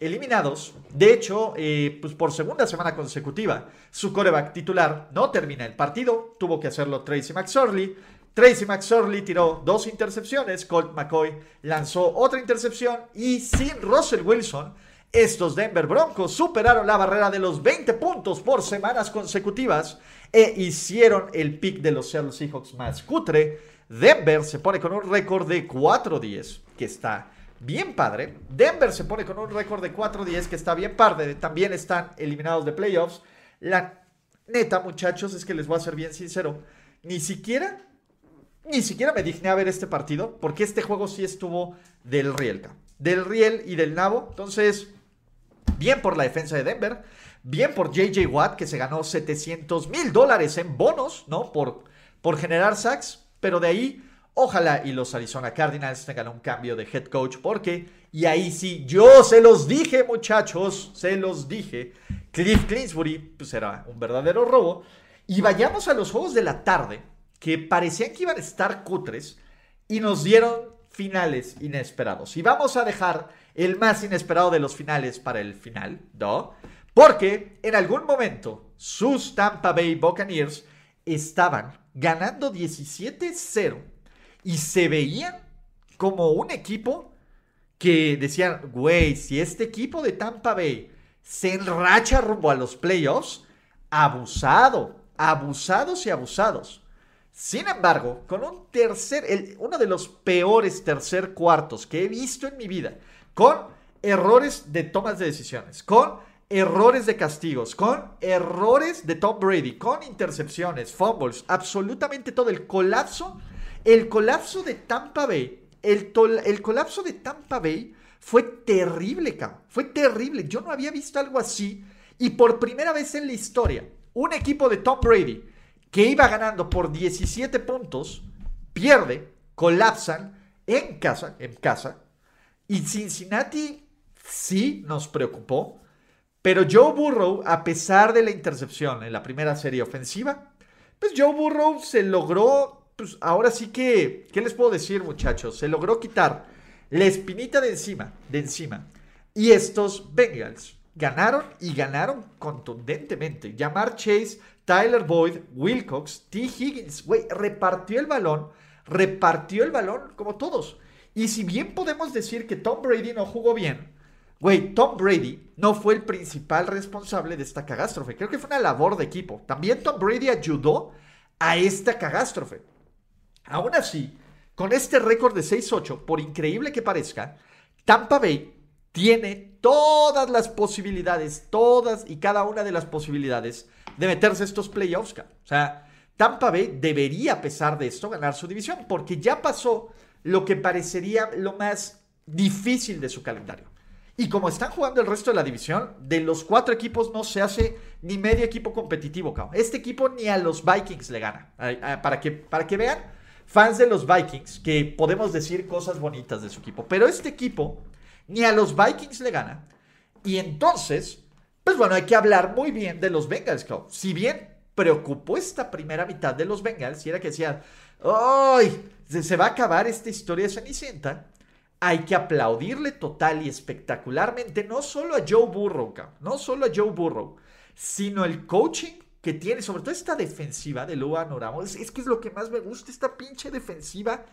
[SPEAKER 1] eliminados. De hecho, eh, pues por segunda semana consecutiva, su coreback titular no termina el partido. Tuvo que hacerlo Tracy McSorley. Tracy McSorley tiró dos intercepciones. Colt McCoy lanzó otra intercepción. Y sin Russell Wilson, estos Denver Broncos superaron la barrera de los 20 puntos por semanas consecutivas e hicieron el pick de los Seattle Seahawks más cutre. Denver se pone con un récord de 4-10, que está bien padre. Denver se pone con un récord de 4-10, que está bien padre. También están eliminados de playoffs. La neta, muchachos, es que les voy a ser bien sincero. Ni siquiera, ni siquiera me digné a ver este partido, porque este juego sí estuvo del Rielka. Del Riel y del Nabo. Entonces, Bien por la defensa de Denver. Bien por JJ Watt, que se ganó 700 mil dólares en bonos, ¿no? Por, por generar sacks. Pero de ahí, ojalá y los Arizona Cardinals tengan un cambio de head coach. Porque, y ahí sí, yo se los dije, muchachos, se los dije. Cliff Clinsbury, pues era un verdadero robo. Y vayamos a los juegos de la tarde, que parecían que iban a estar cutres. Y nos dieron finales inesperados. Y vamos a dejar el más inesperado de los finales para el final, ¿no? Porque en algún momento sus Tampa Bay Buccaneers estaban ganando 17-0 y se veían como un equipo que decían, güey, si este equipo de Tampa Bay se enracha rumbo a los playoffs, abusado, abusados y abusados. Sin embargo, con un tercer, uno de los peores tercer cuartos que he visto en mi vida, con errores de tomas de decisiones, con errores de castigos, con errores de Tom Brady, con intercepciones, fumbles, absolutamente todo. El colapso, el colapso de Tampa Bay, el, el colapso de Tampa Bay fue terrible, cabrón. Fue terrible. Yo no había visto algo así. Y por primera vez en la historia, un equipo de Tom Brady que iba ganando por 17 puntos, pierde, colapsan en casa, en casa, y Cincinnati sí nos preocupó, pero Joe Burrow, a pesar de la intercepción en la primera serie ofensiva, pues Joe Burrow se logró, pues ahora sí que, ¿qué les puedo decir muchachos? Se logró quitar la espinita de encima, de encima. Y estos Bengals ganaron y ganaron contundentemente. Llamar Chase, Tyler Boyd, Wilcox, T. Higgins, güey, repartió el balón, repartió el balón como todos. Y si bien podemos decir que Tom Brady no jugó bien, güey, Tom Brady no fue el principal responsable de esta catástrofe. Creo que fue una labor de equipo. También Tom Brady ayudó a esta catástrofe. Aún así, con este récord de 6-8, por increíble que parezca, Tampa Bay tiene todas las posibilidades, todas y cada una de las posibilidades de meterse estos playoffs. O sea, Tampa Bay debería, a pesar de esto, ganar su división, porque ya pasó lo que parecería lo más difícil de su calendario. Y como están jugando el resto de la división, de los cuatro equipos no se hace ni medio equipo competitivo, cabrón. Este equipo ni a los Vikings le gana. Para que, para que vean, fans de los Vikings, que podemos decir cosas bonitas de su equipo. Pero este equipo ni a los Vikings le gana. Y entonces, pues bueno, hay que hablar muy bien de los Bengals, cabrón. Si bien preocupó esta primera mitad de los Bengals, y era que decían, ¡ay! se va a acabar esta historia Cenicienta, hay que aplaudirle total y espectacularmente no solo a Joe Burrow, no solo a Joe Burrow, sino el coaching que tiene, sobre todo esta defensiva de Luan Oramo. Es, que es lo que más me gusta, esta pinche defensiva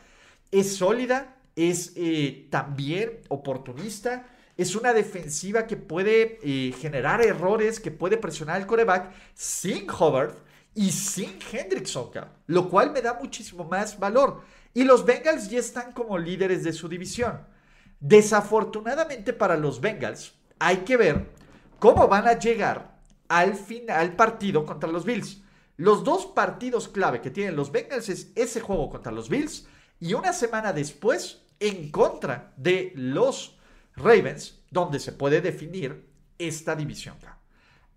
[SPEAKER 1] es sólida, es eh, también oportunista, es una defensiva que puede eh, generar errores, que puede presionar al coreback sin Hobart y sin Hendrickson, lo cual me da muchísimo más valor. Y los Bengals ya están como líderes de su división. Desafortunadamente para los Bengals, hay que ver cómo van a llegar al final partido contra los Bills. Los dos partidos clave que tienen los Bengals es ese juego contra los Bills y una semana después en contra de los Ravens, donde se puede definir esta división.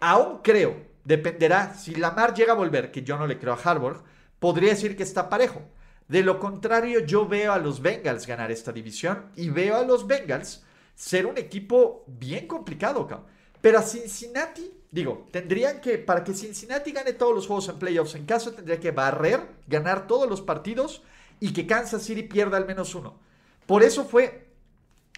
[SPEAKER 1] Aún creo, dependerá, si Lamar llega a volver, que yo no le creo a Harvard, podría decir que está parejo. De lo contrario, yo veo a los Bengals ganar esta división y veo a los Bengals ser un equipo bien complicado, Pero a Cincinnati, digo, tendrían que, para que Cincinnati gane todos los juegos en playoffs en caso, tendría que barrer, ganar todos los partidos y que Kansas City pierda al menos uno. Por eso fue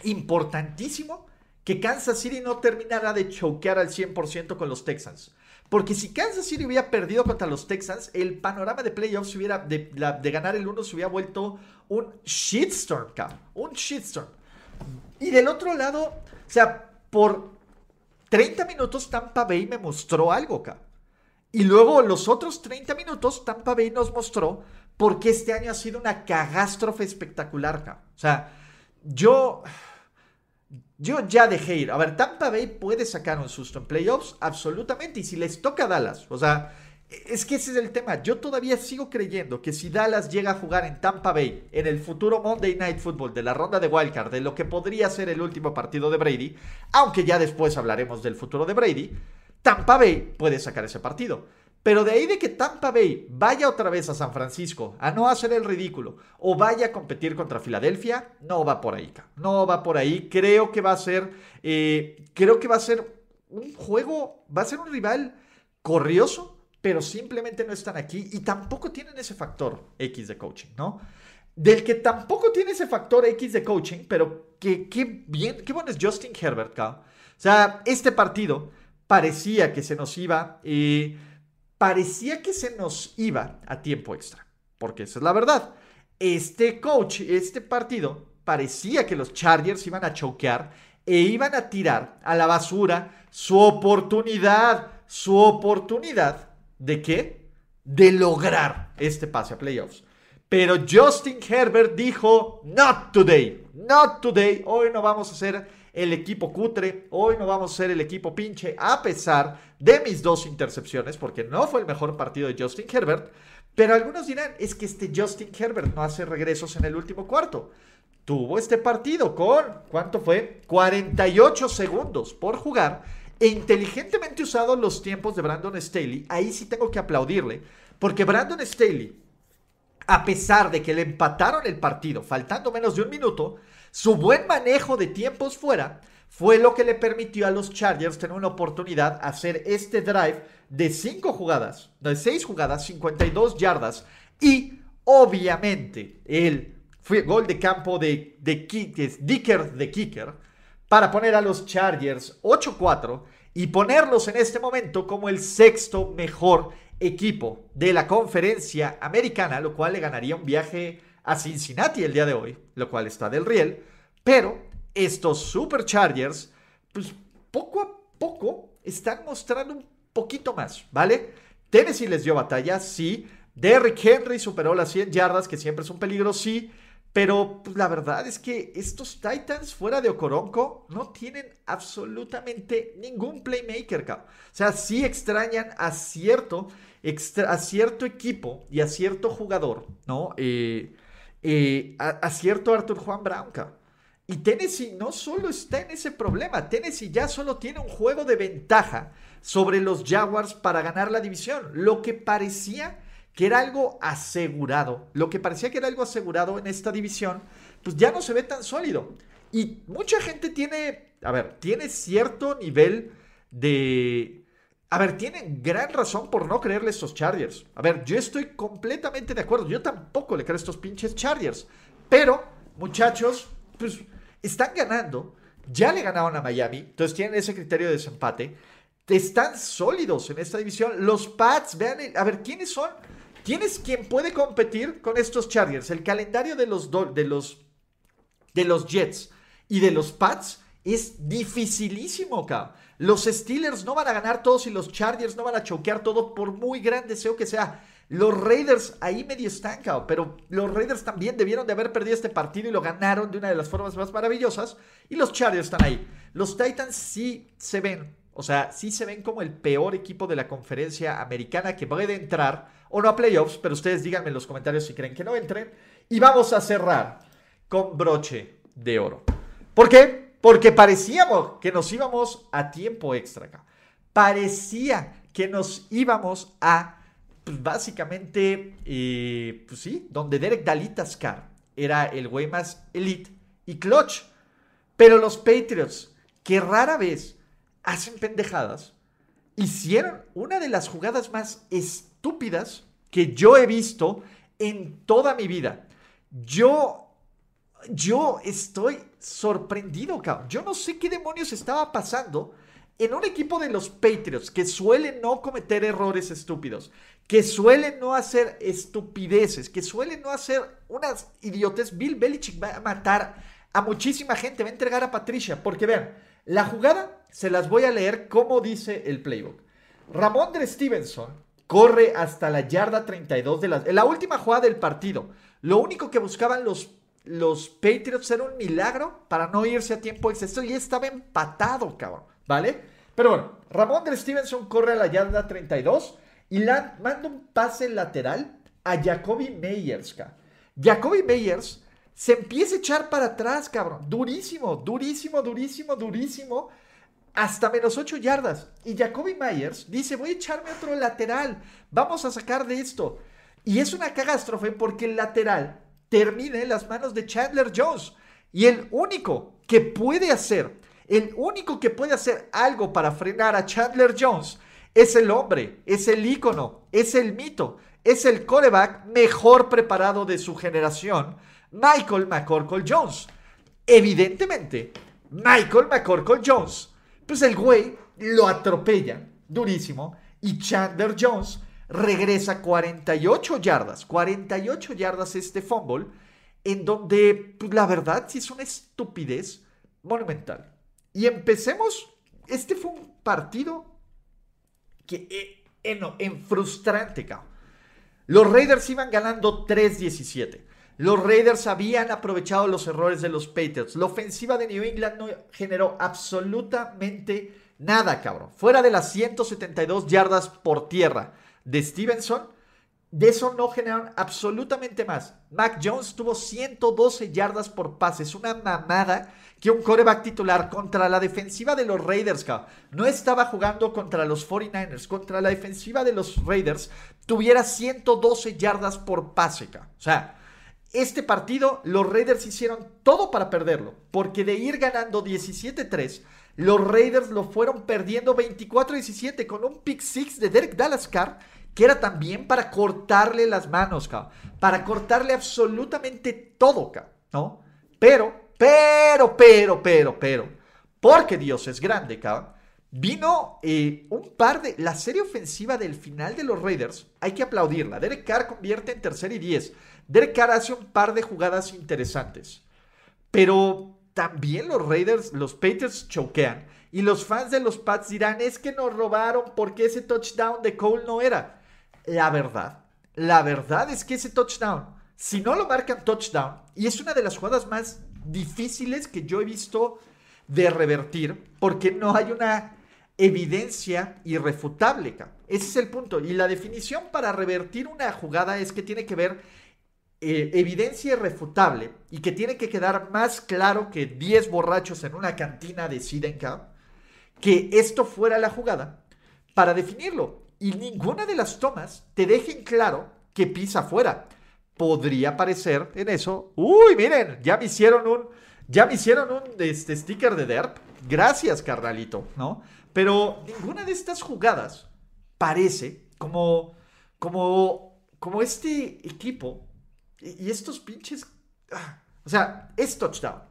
[SPEAKER 1] importantísimo que Kansas City no terminara de choquear al 100% con los Texans. Porque si Kansas City hubiera perdido contra los Texans, el panorama de playoffs hubiera, de, ganar el 1 se hubiera vuelto un shitstorm, cabrón. Un shitstorm. Y del otro lado, o sea, por 30 minutos Tampa Bay me mostró algo, cabrón. Y luego los otros 30 minutos Tampa Bay nos mostró por qué este año ha sido una catástrofe espectacular, cabrón. O sea, yo... Yo ya dejé ir. A ver, Tampa Bay puede sacar un susto en playoffs, absolutamente. Y si les toca a Dallas, o sea, es que ese es el tema. Yo todavía sigo creyendo que si Dallas llega a jugar en Tampa Bay en el futuro Monday Night Football de la ronda de Wildcard, de lo que podría ser el último partido de Brady, aunque ya después hablaremos del futuro de Brady, Tampa Bay puede sacar ese partido. Pero de ahí de que Tampa Bay vaya otra vez a San Francisco a no hacer el ridículo o vaya a competir contra Filadelfia, no va por ahí. No va por ahí. Creo que va a ser, eh, creo que va a ser un juego, va a ser un rival corrioso, pero simplemente no están aquí y tampoco tienen ese factor X de coaching, ¿no? Del que tampoco tiene ese factor X de coaching, pero que, bien, qué bueno es Justin Herbert, ¿no? O sea, este partido parecía que se nos iba. Eh, parecía que se nos iba a tiempo extra, porque esa es la verdad. Este coach, este partido, parecía que los Chargers iban a choquear e iban a tirar a la basura su oportunidad, su oportunidad de qué? De lograr este pase a playoffs. Pero Justin Herbert dijo, not today, not today, hoy no vamos a hacer el equipo cutre, hoy no vamos a ser el equipo pinche, a pesar de mis dos intercepciones, porque no fue el mejor partido de Justin Herbert, pero algunos dirán, es que este Justin Herbert no hace regresos en el último cuarto. Tuvo este partido con, ¿cuánto fue? 48 segundos por jugar e inteligentemente usado los tiempos de Brandon Staley. Ahí sí tengo que aplaudirle, porque Brandon Staley, a pesar de que le empataron el partido faltando menos de un minuto, su buen manejo de tiempos fuera fue lo que le permitió a los Chargers tener una oportunidad de hacer este drive de 5 jugadas, de 6 jugadas, 52 yardas y obviamente el gol de campo de, de Dicker de Kicker para poner a los Chargers 8-4 y ponerlos en este momento como el sexto mejor equipo de la conferencia americana, lo cual le ganaría un viaje a Cincinnati el día de hoy, lo cual está del riel. Pero estos Superchargers, pues poco a poco están mostrando un poquito más, ¿vale? Tennessee les dio batalla, sí. Derrick Henry superó las 100 yardas, que siempre es un peligro, sí. Pero pues, la verdad es que estos Titans fuera de Okoronko no tienen absolutamente ningún playmaker. O sea, sí extrañan a cierto, a cierto equipo y a cierto jugador, ¿no? Eh, eh, a, cierto Arthur Juan Brown. Y Tennessee no solo está en ese problema, Tennessee ya solo tiene un juego de ventaja sobre los Jaguars para ganar la división, lo que parecía que era algo asegurado, lo que parecía que era algo asegurado en esta división, pues ya no se ve tan sólido. Y mucha gente tiene, a ver, tiene cierto nivel de, a ver, tienen gran razón por no creerle a estos Chargers. A ver, yo estoy completamente de acuerdo. Yo tampoco le creo a estos pinches Chargers. Pero, muchachos, pues están ganando. Ya le ganaron a Miami. Entonces tienen ese criterio de desempate. Están sólidos en esta división. Los Pats, vean, a ver, ¿quiénes son? ¿Quién es quien puede competir con estos Chargers? El calendario de los, de los, de los Jets y de los Pats es dificilísimo, cabrón. Los Steelers no van a ganar todos y los Chargers no van a choquear todo por muy gran deseo que sea. Los Raiders ahí medio están, cabrón, pero los Raiders también debieron de haber perdido este partido y lo ganaron de una de las formas más maravillosas. Y los Chargers están ahí. Los Titans sí se ven, o sea, sí se ven como el peor equipo de la conferencia americana que puede entrar, o no a playoffs, pero ustedes díganme en los comentarios si creen que no entren. Y vamos a cerrar con broche de oro. ¿Por qué? Porque parecíamos que nos íbamos a tiempo extra acá. Parecía que nos íbamos a, pues básicamente, eh, pues sí, donde Derek Dalitascar era el güey más elite y clutch. Pero los Patriots, que rara vez hacen pendejadas, hicieron una de las jugadas más estúpidas que yo he visto en toda mi vida. Yo yo estoy sorprendido, cabrón. Yo no sé qué demonios estaba pasando en un equipo de los Patriots que suelen no cometer errores estúpidos, que suelen no hacer estupideces, que suelen no hacer unas idiotes. Bill Belichick va a matar a muchísima gente, va a entregar a Patricia, porque vean, la jugada se las voy a leer como dice el playbook. Ramondre Stevenson corre hasta la yarda 32 de la, la última jugada del partido. Lo único que buscaban los los Patriots era un milagro para no irse a tiempo extra. Esto ya estaba empatado, cabrón, ¿vale? Pero bueno, Ramón de Stevenson corre a la yarda 32 y manda un pase lateral a Jacoby Meyers, cabrón. Jacoby Meyers se empieza a echar para atrás, cabrón. Durísimo, durísimo, durísimo, durísimo. Hasta menos 8 yardas. Y Jacoby Meyers dice, voy a echarme otro lateral. Vamos a sacar de esto. Y es una catástrofe porque el lateral termine en las manos de Chandler Jones. Y el único que puede hacer, el único que puede hacer algo para frenar a Chandler Jones es el hombre, es el ícono, es el mito, es el coreback mejor preparado de su generación, Michael McCorkle Jones. Evidentemente, Michael McCorkle Jones, pues el güey lo atropella durísimo y Chandler Jones regresa 48 yardas, 48 yardas este fumble, en donde pues, la verdad sí es una estupidez monumental. Y empecemos, este fue un partido que eh, en, frustrante, cabrón. Los Raiders iban ganando 3-17. Los Raiders habían aprovechado los errores de los Patriots. La ofensiva de New England no generó absolutamente nada, cabrón. Fuera de las 172 yardas por tierra de Stevenson, de eso no generaron absolutamente más. Mac Jones tuvo 112 yardas por pase. Es una mamada que un coreback titular contra la defensiva de los Raiders, no estaba jugando contra los 49ers, contra la defensiva de los Raiders, tuviera 112 yardas por pase. O sea, este partido los Raiders hicieron todo para perderlo, porque de ir ganando 17-3, los Raiders lo fueron perdiendo 24-17 con un pick six de Derek Dallaskar que era también para cortarle las manos, para cortarle absolutamente todo, ¿no? Pero, pero, pero, pero, pero, porque Dios es grande, cabrón. Vino eh, un par de. La serie ofensiva del final de los Raiders, hay que aplaudirla. Derek Carr convierte en tercer y diez. Derek Carr hace un par de jugadas interesantes. Pero también los Raiders, los Patriots choquean. Y los fans de los Pats dirán, es que nos robaron porque ese touchdown de Cole no era. La verdad, la verdad es que ese touchdown, si no lo marcan touchdown, y es una de las jugadas más difíciles que yo he visto de revertir, porque no hay una evidencia irrefutable. Ese es el punto. Y la definición para revertir una jugada es que tiene que ver eh, evidencia irrefutable y que tiene que quedar más claro que 10 borrachos en una cantina deciden que esto fuera la jugada para definirlo. Y ninguna de las tomas te dejen claro que pisa fuera. Podría parecer en eso. Uy, miren, ya me hicieron un, ya me hicieron un este, sticker de derp. Gracias, carnalito, ¿no? Pero ninguna de estas jugadas parece como, como, como este equipo y, estos pinches... Ah, o sea, es touchdown.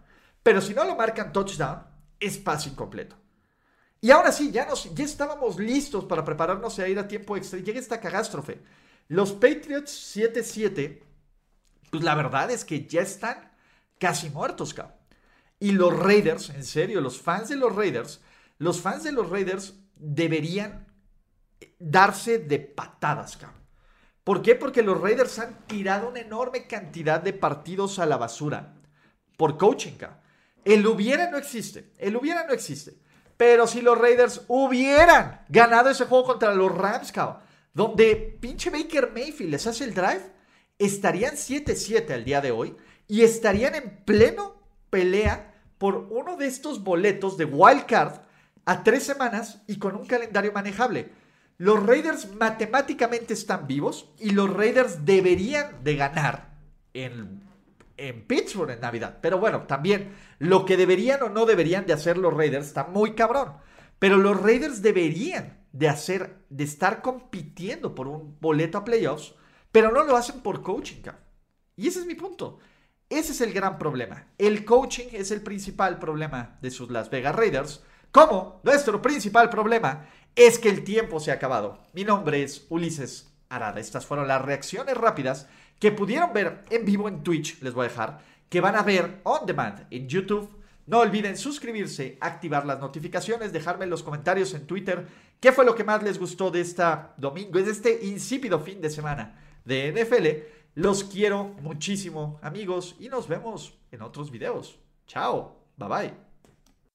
[SPEAKER 1] Pero si no lo marcan touchdown, es pase incompleto. Y ahora sí, ya, nos, ya estábamos listos para prepararnos a ir a tiempo extra. Llega esta catástrofe. Los Patriots 7-7, pues la verdad es que ya están casi muertos, cabrón. Y los Raiders, en serio, los fans de los Raiders, los fans de los Raiders deberían darse de patadas, cabrón. ¿Por qué? Porque los Raiders han tirado una enorme cantidad de partidos a la basura por coaching. El hubiera no existe, el hubiera no existe. Pero si los Raiders hubieran ganado ese juego contra los Rams, cabrón, donde pinche Baker Mayfield les hace el drive, estarían 7-7 al día de hoy y estarían en pleno pelea por uno de estos boletos de wild card a tres semanas y con un calendario manejable. Los Raiders matemáticamente están vivos y los Raiders deberían de ganar en, en Pittsburgh en Navidad. Pero bueno, también lo que deberían o no deberían de hacer los Raiders está muy cabrón. Pero los Raiders deberían de hacer, de estar compitiendo por un boleto a playoffs, pero no lo hacen por coaching. Y ese es mi punto. Ese es el gran problema. El coaching es el principal problema de sus Las Vegas Raiders. Como nuestro principal problema es que el tiempo se ha acabado. Mi nombre es Ulises Arada. Estas fueron las reacciones rápidas que pudieron ver en vivo en Twitch, les voy a dejar, que van a ver on demand en YouTube. No olviden suscribirse, activar las notificaciones, dejarme en los comentarios en Twitter qué fue lo que más les gustó de esta domingo, de este insípido fin de semana de NFL. Los quiero muchísimo, amigos, y nos vemos en otros videos. Chao, bye bye.